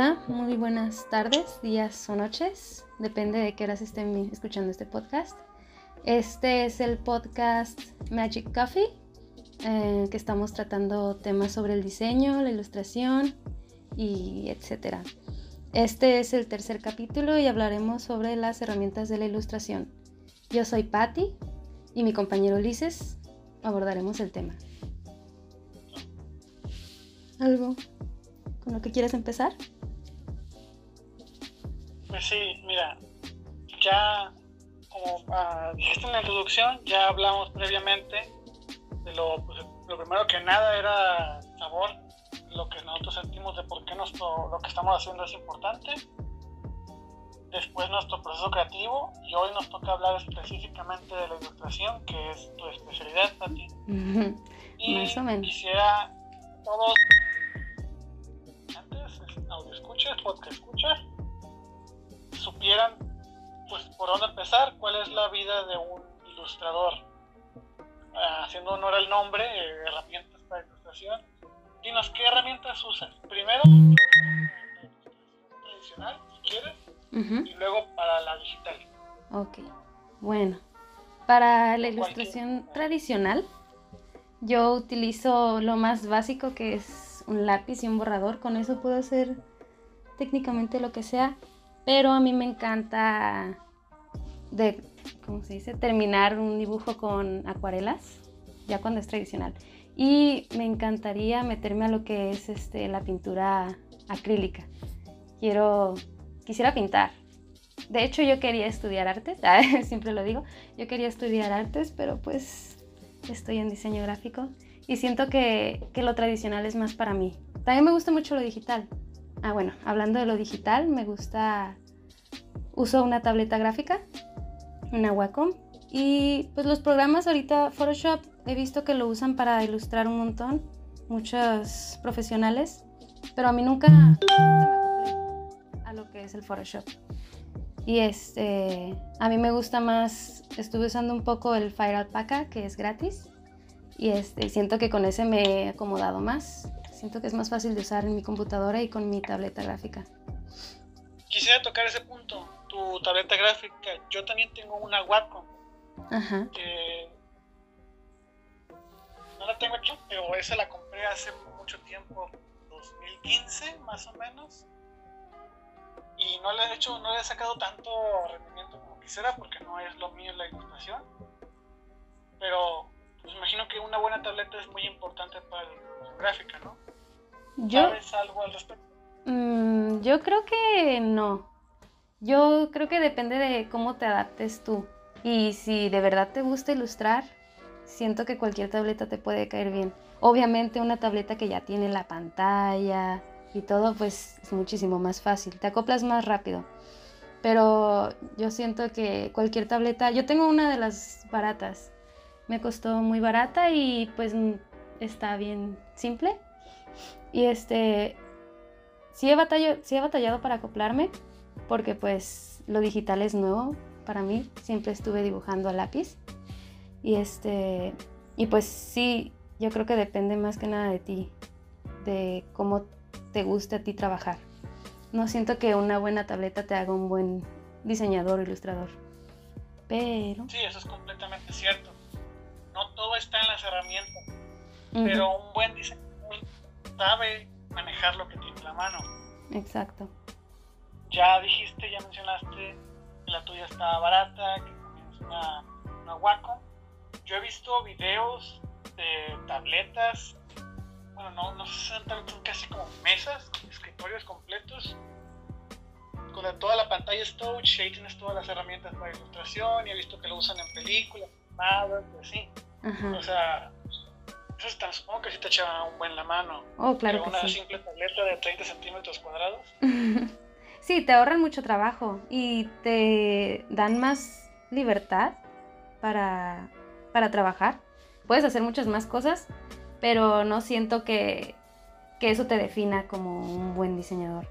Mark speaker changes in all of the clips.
Speaker 1: Hola, muy buenas tardes, días o noches, depende de qué horas estén escuchando este podcast. Este es el podcast Magic Coffee, eh, que estamos tratando temas sobre el diseño, la ilustración y etcétera. Este es el tercer capítulo y hablaremos sobre las herramientas de la ilustración. Yo soy Patty y mi compañero Ulises abordaremos el tema. ¿Algo con lo que quieres empezar?
Speaker 2: Pues sí, mira, ya como ah, dijiste en la introducción, ya hablamos previamente de lo, pues, lo primero que nada era sabor, lo que nosotros sentimos de por qué nuestro, lo que estamos haciendo es importante. Después nuestro proceso creativo y hoy nos toca hablar específicamente de la ilustración, que es tu especialidad, Pati.
Speaker 1: y Más o menos.
Speaker 2: quisiera todos audio escuchas, podcast escuchas, supieran pues por dónde empezar, cuál es la vida de un ilustrador. Ah, haciendo honor al nombre, eh, herramientas para ilustración. Dinos, ¿qué herramientas usas? Primero, tradicional, si quieres, y luego para la digital.
Speaker 1: Ok, bueno. Para la ilustración tradicional, yo utilizo lo más básico que es un lápiz y un borrador, con eso puedo hacer técnicamente lo que sea, pero a mí me encanta de, ¿cómo se dice? Terminar un dibujo con acuarelas, ya cuando es tradicional. Y me encantaría meterme a lo que es este, la pintura acrílica. Quiero, quisiera pintar. De hecho, yo quería estudiar artes, siempre lo digo, yo quería estudiar artes, pero pues estoy en diseño gráfico y siento que, lo tradicional es más para mí. También me gusta mucho lo digital. Ah, bueno, hablando de lo digital, me gusta, uso una tableta gráfica, una Wacom, y pues los programas ahorita, Photoshop, he visto que lo usan para ilustrar un montón, muchos profesionales, pero a mí nunca, me acoplé a lo que es el Photoshop. Y este, a mí me gusta más, estuve usando un poco el Fire Alpaca, que es gratis, y este, siento que con ese me he acomodado más. Siento que es más fácil de usar en mi computadora y con mi tableta gráfica.
Speaker 2: Quisiera tocar ese punto, tu tableta gráfica. Yo también tengo una Wacom.
Speaker 1: Ajá.
Speaker 2: Que no la tengo aquí, pero esa la compré hace mucho tiempo, 2015 más o menos. Y no le he hecho, no le he sacado tanto rendimiento como quisiera porque no es lo mío la ilustración. Pero pues imagino que una buena tableta es muy importante para la gráfica, ¿no? ¿Sabes algo al respecto?
Speaker 1: Mm, yo creo que no. Yo creo que depende de cómo te adaptes tú. Y si de verdad te gusta ilustrar, siento que cualquier tableta te puede caer bien. Obviamente una tableta que ya tiene la pantalla y todo, pues es muchísimo más fácil. Te acoplas más rápido. Pero yo siento que cualquier tableta, yo tengo una de las baratas me costó muy barata y pues está bien simple. Y este, sí he, batallado, sí he batallado para acoplarme porque pues lo digital es nuevo para mí. Siempre estuve dibujando a lápiz. Y este, y pues sí, yo creo que depende más que nada de ti, de cómo te guste a ti trabajar. No siento que una buena tableta te haga un buen diseñador o ilustrador. Pero...
Speaker 2: Sí, eso es completamente cierto no todo está en las herramientas, pero un buen diseñador sabe manejar lo que tiene en la mano.
Speaker 1: Exacto.
Speaker 2: Ya dijiste, ya mencionaste que la tuya está barata, que tienes una, una Wacom. Yo he visto videos de tabletas, bueno, no, no sé son casi como mesas, escritorios completos, con toda la pantalla es touch, ahí tienes todas las herramientas para ilustración, y he visto que lo usan en películas, animadas, y así. O sea, eso tan, supongo que sí te echa un buen la mano.
Speaker 1: Oh, claro.
Speaker 2: una simple tableta de 30 centímetros cuadrados.
Speaker 1: sí, te ahorran mucho trabajo y te dan más libertad para, para trabajar. Puedes hacer muchas más cosas, pero no siento que, que eso te defina como un buen diseñador.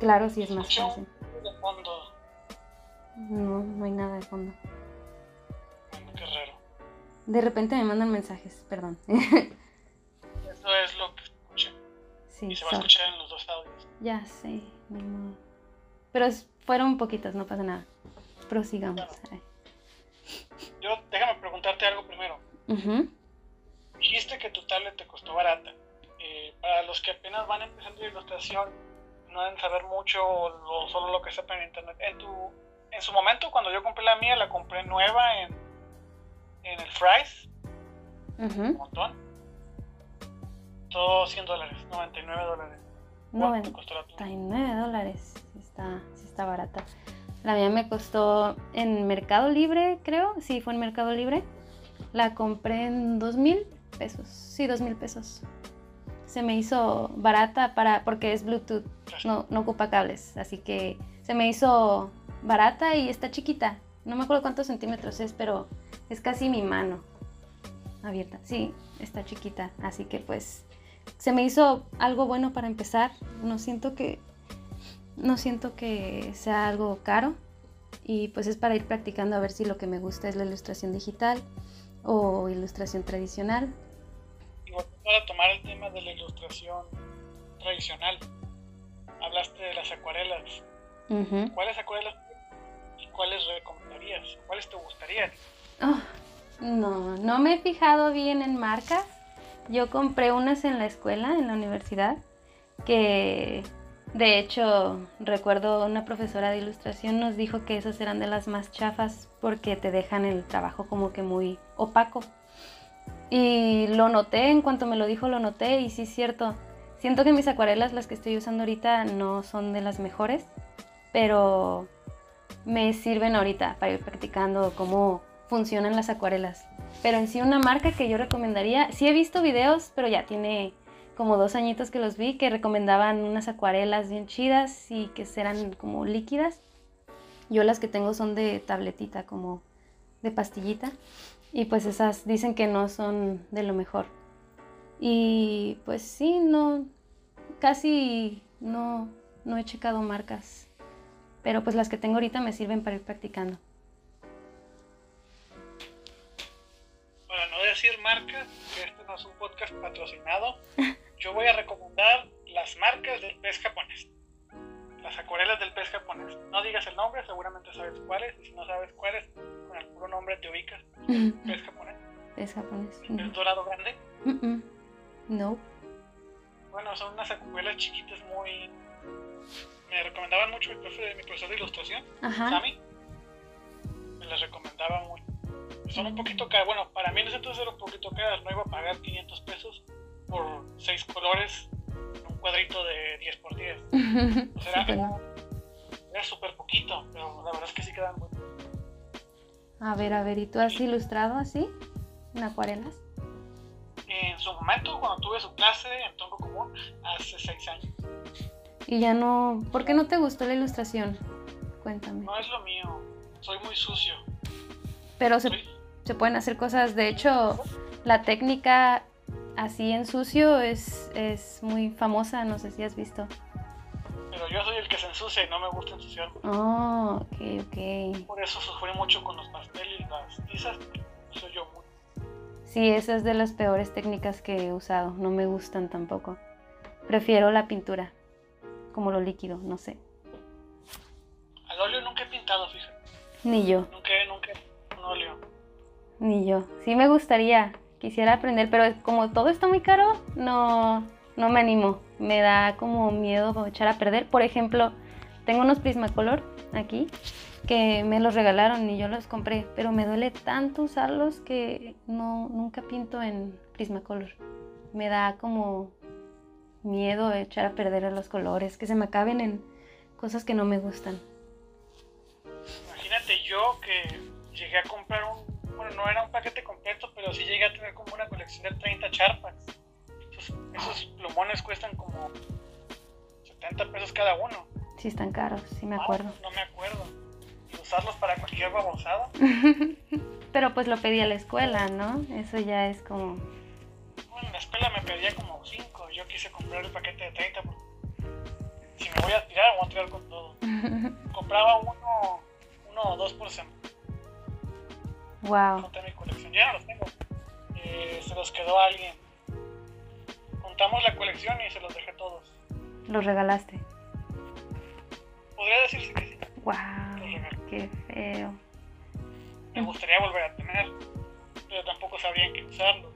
Speaker 1: Claro, sí es más fácil.
Speaker 2: De fondo.
Speaker 1: No, no hay nada de fondo.
Speaker 2: Qué raro.
Speaker 1: De repente me mandan mensajes, perdón.
Speaker 2: Eso es lo que escuché. Sí, y se va a escuchar en los dos audios.
Speaker 1: Ya sé, modo. Pero fueron poquitos, no pasa nada. Prosigamos.
Speaker 2: Yo, déjame preguntarte algo primero. Dijiste que tu tablet te costó barata. Eh, para los que apenas van empezando ilustración, no deben saber mucho o solo lo que sepan en internet. En, tu, en su momento, cuando yo compré la mía, la compré nueva en, en el Fry's. Un montón. Todo 100 dólares, 99 dólares.
Speaker 1: 99 dólares. Está, sí está barata. La mía me costó en Mercado Libre, creo. Sí, fue en Mercado Libre. La compré en dos mil pesos. Sí, dos mil pesos. Se me hizo barata para porque es Bluetooth, no, no ocupa cables. Así que se me hizo barata y está chiquita. No me acuerdo cuántos centímetros es, pero es casi mi mano abierta. Sí, está chiquita. Así que pues se me hizo algo bueno para empezar. No siento que no siento que sea algo caro y pues es para ir practicando a ver si lo que me gusta es la ilustración digital o ilustración tradicional.
Speaker 2: Y para tomar el tema de la ilustración tradicional, hablaste de las acuarelas. ¿Cuáles acuarelas y cuáles recomendarías? ¿Cuáles te gustarían?
Speaker 1: Oh, no, no me he fijado bien en marcas. Yo compré unas en la escuela, en la universidad, que de hecho, recuerdo una profesora de ilustración nos dijo que esas eran de las más chafas porque te dejan el trabajo como que muy opaco. Y lo noté, en cuanto me lo dijo lo noté y sí es cierto. Siento que mis acuarelas, las que estoy usando ahorita, no son de las mejores, pero me sirven ahorita para ir practicando cómo funcionan las acuarelas. Pero en sí una marca que yo recomendaría, sí he visto videos, pero ya tiene como dos añitos que los vi, que recomendaban unas acuarelas bien chidas y que eran como líquidas. Yo las que tengo son de tabletita, como de pastillita. Y pues esas dicen que no son de lo mejor. Y pues sí, no, casi no, no he checado marcas. Pero pues las que tengo ahorita me sirven para ir practicando.
Speaker 2: Marcas, que este no es un podcast patrocinado, yo voy a recomendar las marcas del pez japonés. Las acuarelas del pez japonés. No digas el nombre, seguramente sabes cuáles. Y si no sabes cuáles, con el puro nombre te ubicas. Pez japonés.
Speaker 1: Pez japonés.
Speaker 2: ¿El dorado grande?
Speaker 1: No.
Speaker 2: Bueno, son unas acuarelas chiquitas muy... Me recomendaban mucho mi, profe, mi profesor de ilustración, Sami. Me las recomendaba mucho. Son un poquito caras. Bueno, para mí en ese entonces era un poquito caras. No iba a pagar 500 pesos por seis colores un cuadrito de 10 por 10. O sea, era, súper poquito, pero la verdad es que sí quedan muy
Speaker 1: A ver, a ver, ¿y tú has ilustrado así? ¿En acuarelas?
Speaker 2: En su momento, cuando tuve su clase en tronco común, hace seis años.
Speaker 1: Y ya no... ¿Por qué no te gustó la ilustración? Cuéntame.
Speaker 2: No es lo mío, soy muy sucio.
Speaker 1: Pero se, se pueden hacer cosas, de hecho, la técnica así en sucio es, es muy famosa, no sé si has visto.
Speaker 2: Pero yo soy el que se ensucia y no me gusta ensuciar.
Speaker 1: Oh, ok, ok.
Speaker 2: Por eso sufrí mucho con los pasteles y las tizas, soy yo muy...
Speaker 1: Sí, esa es de las peores técnicas que he usado, no me gustan tampoco. Prefiero la pintura, como lo líquido, no sé.
Speaker 2: Al óleo nunca he pintado, fíjate.
Speaker 1: Ni yo.
Speaker 2: Nunca, nunca, un óleo.
Speaker 1: Ni yo. Sí me gustaría, quisiera aprender, pero como todo está muy caro, no, no me animo. Me da como miedo echar a perder. Por ejemplo, tengo unos Prismacolor aquí que me los regalaron y yo los compré, pero me duele tanto usarlos que no nunca pinto en Prismacolor. Me da como miedo echar a perder los colores, que se me acaben en cosas que no me gustan.
Speaker 2: Imagínate yo que llegué a comprar un bueno, no era un paquete completo, pero sí llegué a tener como una colección de 30 charpas. Esos, plumones cuestan como 70 pesos cada uno.
Speaker 1: Sí, están caros, sí me acuerdo.
Speaker 2: no me acuerdo. Y usarlos para cualquier babosada.
Speaker 1: pero pues lo pedí a la escuela, ¿no? Eso ya es como...
Speaker 2: Bueno, en la escuela me pedía como 5. Yo quise comprar el paquete de 30 si me voy a tirar, voy a tirar con todo. Compraba uno, uno o dos por semana
Speaker 1: Wow.
Speaker 2: mi colección. Ya los tengo. Eh, se los quedó a alguien. Juntamos la colección y se los dejé todos.
Speaker 1: ¿Los regalaste?
Speaker 2: podría decirse que sí.
Speaker 1: ¡Wow! ¡Qué feo!
Speaker 2: Me gustaría volver a tener, pero tampoco sabría en qué usarlo.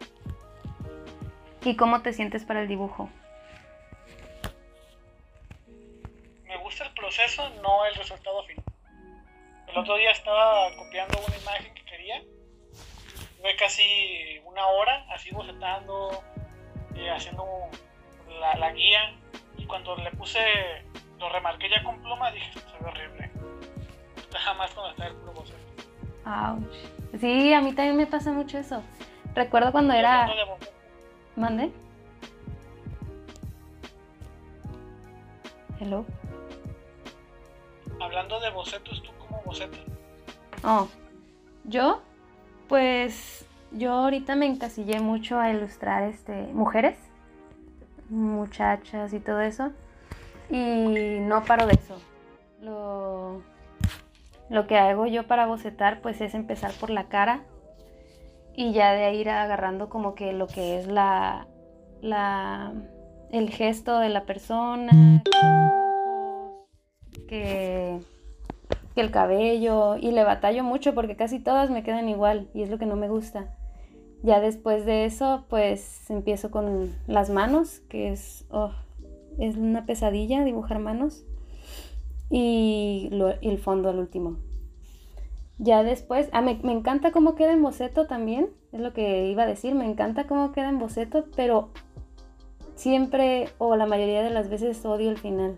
Speaker 1: ¿Y cómo te sientes para el dibujo?
Speaker 2: Me gusta el proceso, no el resultado final. El otro día estaba copiando una imagen que quería. Tuve casi una hora así bocetando, eh, haciendo la, la guía. Y cuando le puse, lo remarqué ya con pluma, dije, esto se ve horrible. Jamás cuando está el puro boceto.
Speaker 1: Ouch. Sí, a mí también me pasa mucho eso. Recuerdo cuando era... ¿Mande? Hello.
Speaker 2: Hablando de bocetos, ¿tú cómo bocetas?
Speaker 1: Oh, yo, pues, yo ahorita me encasillé mucho a ilustrar este, mujeres, muchachas y todo eso. Y no paro de eso. Lo, lo que hago yo para bocetar, pues, es empezar por la cara y ya de ir agarrando como que lo que es la, la, el gesto de la persona, que el cabello y le batallo mucho porque casi todas me quedan igual y es lo que no me gusta. Ya después de eso, pues empiezo con las manos, que es, oh, es una pesadilla dibujar manos y, y el fondo al último. Ya después, ah, me, me encanta cómo queda en boceto también, es lo que iba a decir, me encanta cómo queda en boceto, pero siempre o la mayoría de las veces odio el final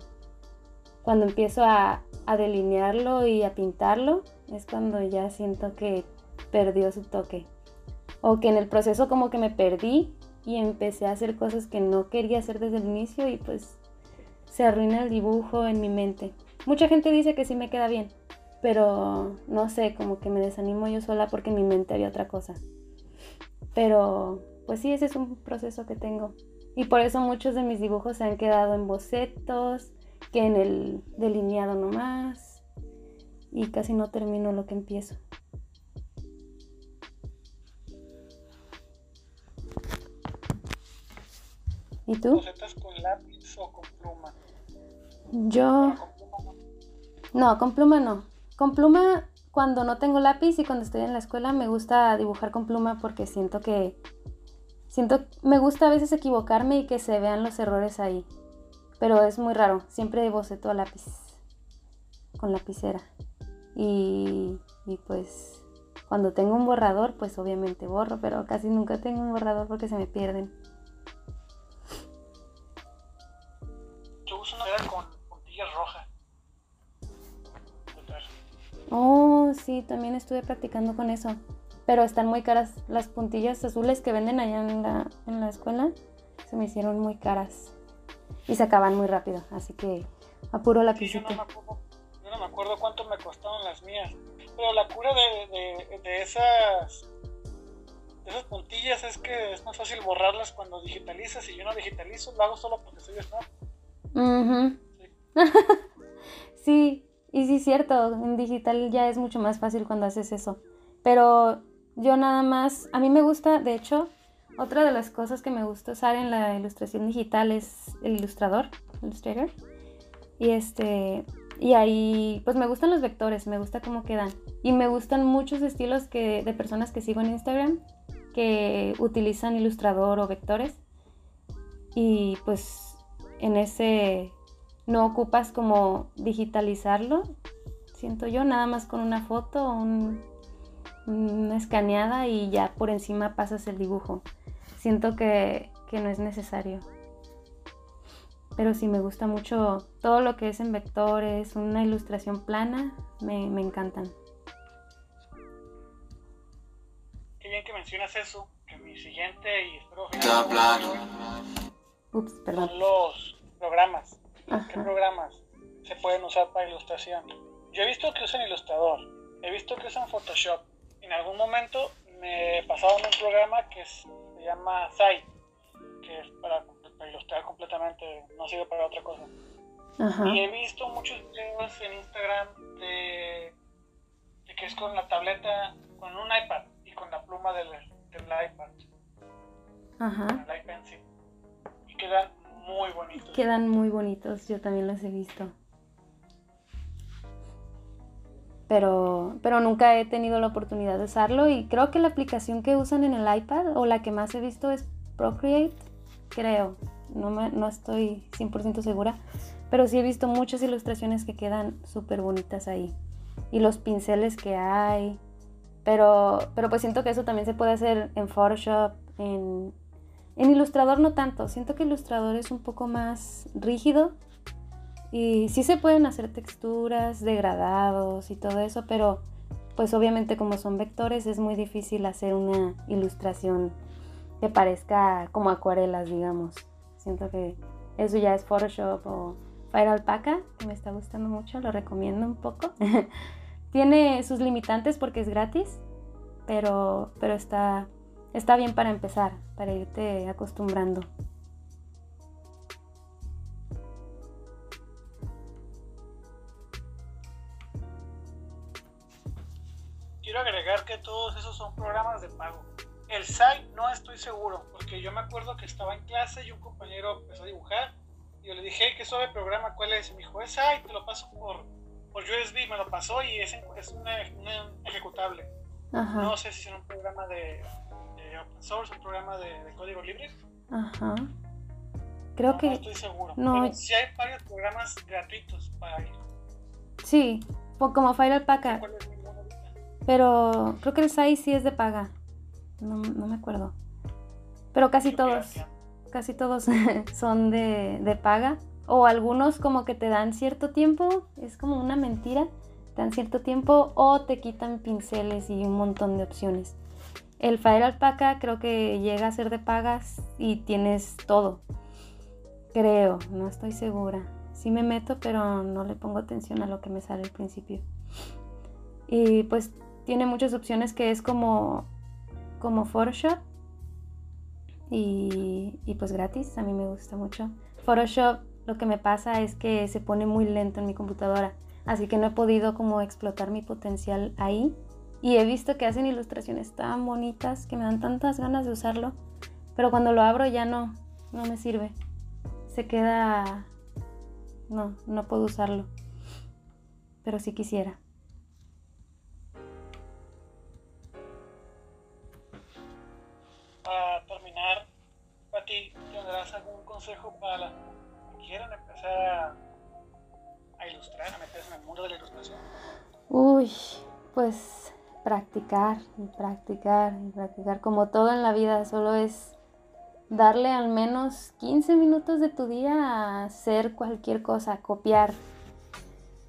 Speaker 1: cuando empiezo a, a delinearlo y a pintarlo, es cuando ya siento que perdió su toque. O que en el proceso como que me perdí y empecé a hacer cosas que no quería hacer desde el inicio y pues se arruina el dibujo en mi mente. Mucha gente dice que sí me queda bien, pero no sé, como que me desanimo yo sola porque en mi mente había otra cosa. Pero pues sí, ese es un proceso que tengo. Y por eso muchos de mis dibujos se han quedado en bocetos, que en el delineado nomás y casi no termino lo que empiezo. ¿Y tú?
Speaker 2: ¿Bocetas con lápiz o con pluma?
Speaker 1: Yo...
Speaker 2: Con pluma no.
Speaker 1: No, con pluma no. Con pluma cuando no tengo lápiz y cuando estoy en la escuela me gusta dibujar con pluma porque siento que... Siento... Me gusta a veces equivocarme y que se vean los errores ahí. Pero es muy raro. Siempre boceto a lápiz. Con lapicera. Y, y pues cuando tengo un borrador, pues obviamente borro, pero casi nunca tengo un borrador porque se me pierden.
Speaker 2: Yo uso una madera con puntillas rojas.
Speaker 1: Oh, sí, también estuve practicando con eso. Pero están muy caras. Las puntillas azules que venden allá en la, en la escuela se me hicieron muy caras. Y se acaban muy rápido. Así que a puro
Speaker 2: Sí, yo no, me acuerdo, yo no me acuerdo cuánto me costaron las mías. Pero la cura de, de, de esas de esas puntillas es que es más fácil borrarlas cuando digitalizas y yo no digitalizo, lo hago solo porque soy Snap.
Speaker 1: Ujú. sí, y sí, cierto. En digital ya es mucho más fácil cuando haces eso. Pero yo nada más, a mí me gusta, de hecho, otra de las cosas que me gusta usar en la ilustración digital es el ilustrador, Illustrator. Y este, y ahí, pues me gustan los vectores, me gusta cómo quedan. Y me gustan muchos estilos que, de personas que sigo en Instagram que utilizan ilustrador o vectores. Y pues en ese no ocupas como digitalizarlo, siento yo, nada más con una foto, un- una escaneada y ya por encima pasas el dibujo. Siento que, que no es necesario. Pero sí me gusta mucho todo lo que es en vectores, una ilustración plana, me, me encantan.
Speaker 2: Qué bien que mencionas eso, que mi siguiente y espero
Speaker 3: Está plano.
Speaker 1: Ups, perdón.
Speaker 2: son los programas. ¿Qué programas se pueden usar para ilustración? Yo he visto que usan Ilustrador, he visto que usan Photoshop. En algún momento me pasaron un programa que es- llama Site, que es para, para ilustrar completamente, no sirve para otra cosa.
Speaker 1: Ajá.
Speaker 2: Y he visto muchos videos en Instagram de, de que es con la tableta, con un iPad y con la pluma del, del iPad,
Speaker 1: Ajá.
Speaker 2: con el iPencil. Y quedan muy bonitos.
Speaker 1: Quedan muy bonitos, yo también los he visto. Pero, pero nunca he tenido la oportunidad de usarlo y creo que la aplicación que usan en el iPad o la que más he visto es Procreate, creo, no, me, no estoy 100% segura, pero sí he visto muchas ilustraciones que quedan súper bonitas ahí y los pinceles que hay, pero, pero pues siento que eso también se puede hacer en Photoshop, en, en Ilustrador no tanto, siento que Ilustrador es un poco más rígido y sí se pueden hacer texturas, degradados y todo eso, pero pues obviamente como son vectores es muy difícil hacer una ilustración que parezca como acuarelas, digamos. Siento que eso ya es Photoshop o Fire Alpaca, que me está gustando mucho, lo recomiendo un poco. Tiene sus limitantes porque es gratis, pero, pero está, está bien para empezar, para irte acostumbrando.
Speaker 2: Estoy seguro, porque yo me acuerdo que estaba en clase y un compañero empezó a dibujar. Y yo le dije, ¿qué sobre programa? ¿Cuál es? Y me dijo, es SAI, te lo paso por, por USB. Me lo pasó y es, es un ejecutable. No sé si es un programa de, open source, un programa de, código libre.
Speaker 1: Ajá. Creo que.
Speaker 2: No estoy seguro. No. Pero sí hay varios programas gratuitos para ir.
Speaker 1: Sí, como File Alpaca. Pero creo que el SAI sí es de paga. No, me acuerdo. Pero casi todos, casi todos son de, paga. O algunos como que te dan cierto tiempo. Es como una mentira. Te dan cierto tiempo o te quitan pinceles y un montón de opciones. El Fire Alpaca creo que llega a ser de pagas y tienes todo. Creo, no estoy segura. Sí me meto, pero no le pongo atención a lo que me sale al principio. Y pues tiene muchas opciones que es como, como Photoshop y, pues gratis, a mí me gusta mucho. Photoshop lo que me pasa es que se pone muy lento en mi computadora, así que no he podido como explotar mi potencial ahí. Y he visto que hacen ilustraciones tan bonitas que me dan tantas ganas de usarlo, pero cuando lo abro ya no, no me sirve. Se queda... No, no puedo usarlo. Pero sí quisiera.
Speaker 2: Para que quieran empezar a, ilustrar, a meterse en el mundo de la ilustración?
Speaker 1: Uy, pues practicar y practicar y practicar como todo en la vida, solo es darle al menos 15 minutos de tu día a hacer cualquier cosa, copiar.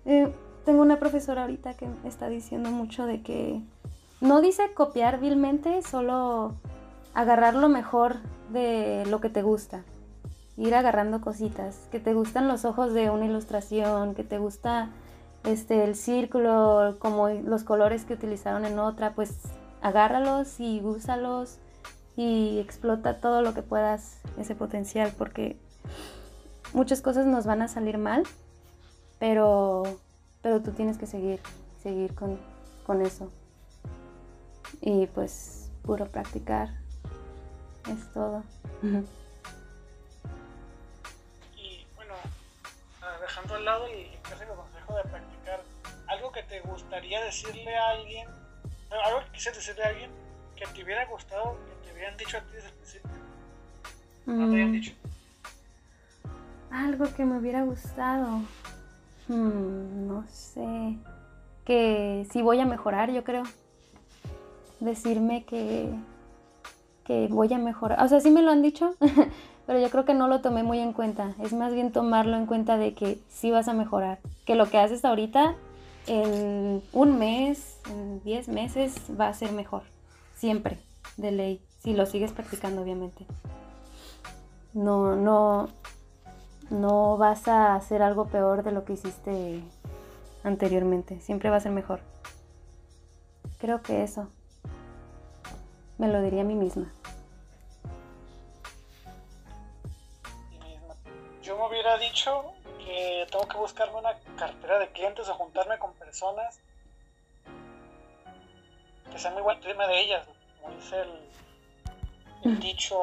Speaker 1: Eh, tengo una profesora ahorita que está diciendo mucho de que no dice copiar vilmente, solo agarrar lo mejor de lo que te gusta. Ir agarrando cositas, que te gustan los ojos de una ilustración, que te gusta este el círculo, como los colores que utilizaron en otra, pues agárralos y úsalos y explota todo lo que puedas ese potencial porque muchas cosas nos van a salir mal, pero pero tú tienes que seguir seguir con, con eso. Y pues puro practicar, es todo.
Speaker 2: Al lado el clásico consejo de practicar, algo que te gustaría decirle a alguien, algo que quisieras decirle a alguien que te hubiera gustado, que te hubieran dicho a ti desde el principio. No te habían mm. dicho.
Speaker 1: Algo que me hubiera gustado. Hmm, no sé. Que si voy a mejorar, yo creo. Decirme que que voy a mejorar. O sea, sí me lo han dicho, pero yo creo que no lo tomé muy en cuenta. Es más bien tomarlo en cuenta de que sí vas a mejorar. Que lo que haces ahorita en un mes, en 10 meses, va a ser mejor. Siempre, de ley. Si lo sigues practicando, obviamente. No, no, no vas a hacer algo peor de lo que hiciste anteriormente. Siempre va a ser mejor. Creo que eso me lo diría a mí misma.
Speaker 2: Personas que sean muy buen tema de ellas, como dice el, mm. dicho,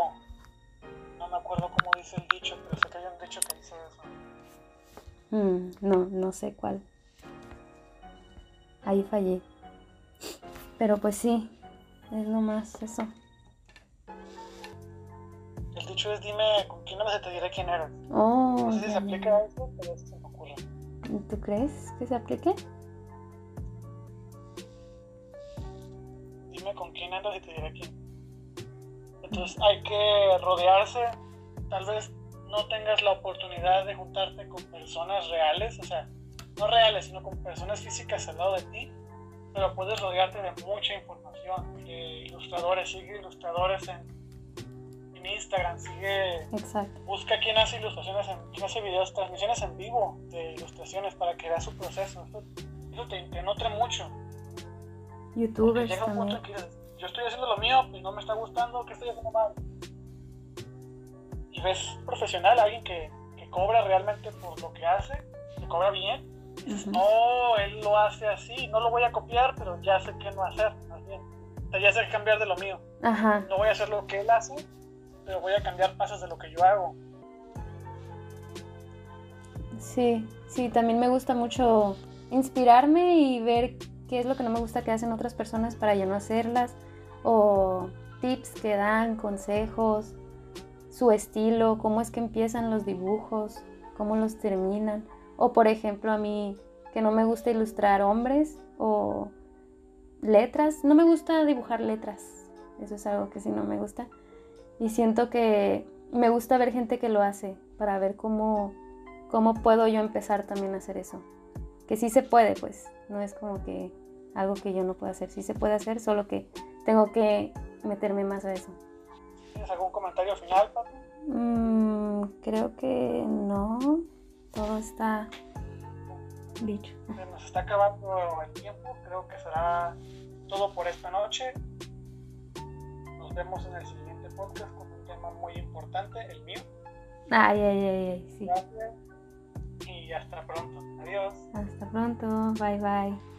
Speaker 2: no me acuerdo cómo dice el dicho, pero sé que hay un dicho que dice eso.
Speaker 1: Mm, no, no sé cuál. ahí fallé. Pero pues sí, es lo más eso.
Speaker 2: El dicho es dime con quién no se te diré quién eres.
Speaker 1: Oh,
Speaker 2: No sé si se aplica a eso, pero eso se me ocurre.
Speaker 1: ¿Tú crees que se aplique?
Speaker 2: Con quién andas y te diré quién. Entonces hay que rodearse. Tal vez no tengas la oportunidad de juntarte con personas reales, o sea, no reales, sino con personas físicas al lado de ti, pero puedes rodearte de mucha información, de ilustradores, sigue ilustradores en, en Instagram, sigue
Speaker 1: Exacto.
Speaker 2: busca quién hace ilustraciones, en, quién hace videos, transmisiones en vivo de ilustraciones para que veas su proceso. Eso, eso te, te nutre mucho.
Speaker 1: Youtubers
Speaker 2: llega un punto
Speaker 1: también.
Speaker 2: que yo estoy haciendo lo mío, pues no me está gustando, ¿qué estoy haciendo mal? Y ves profesional, alguien que, que cobra realmente por lo que hace, que cobra bien. Y dices,
Speaker 1: Ujú.
Speaker 2: no, él lo hace así, no lo voy a copiar, pero ya sé qué no hacer, más bien. O sea, ya sé cambiar de lo mío.
Speaker 1: Ajá.
Speaker 2: No voy a hacer lo que él hace, pero voy a cambiar pasos de lo que yo hago.
Speaker 1: Sí, sí, también me gusta mucho inspirarme y ver qué es lo que no me gusta que hacen otras personas para yo no hacerlas, o tips que dan, consejos, su estilo, cómo es que empiezan los dibujos, cómo los terminan, o por ejemplo a mí que no me gusta ilustrar hombres o letras, no me gusta dibujar letras, eso es algo que sí no me gusta, y siento que me gusta ver gente que lo hace para ver cómo ¿cómo puedo yo empezar también a hacer eso? Que sí se puede, pues, no es como que algo que yo no pueda hacer, sí se puede hacer, solo que tengo que meterme más a eso.
Speaker 2: ¿Tienes algún comentario final, Pato?
Speaker 1: Mm, creo que no, todo está dicho.
Speaker 2: Se nos está acabando el tiempo, creo que será todo por esta noche. Nos vemos en el siguiente podcast con un tema muy importante, el mío.
Speaker 1: Ay, ay, ay, ay, sí.
Speaker 2: Gracias y hasta pronto. Adiós.
Speaker 1: Hasta pronto, bye bye.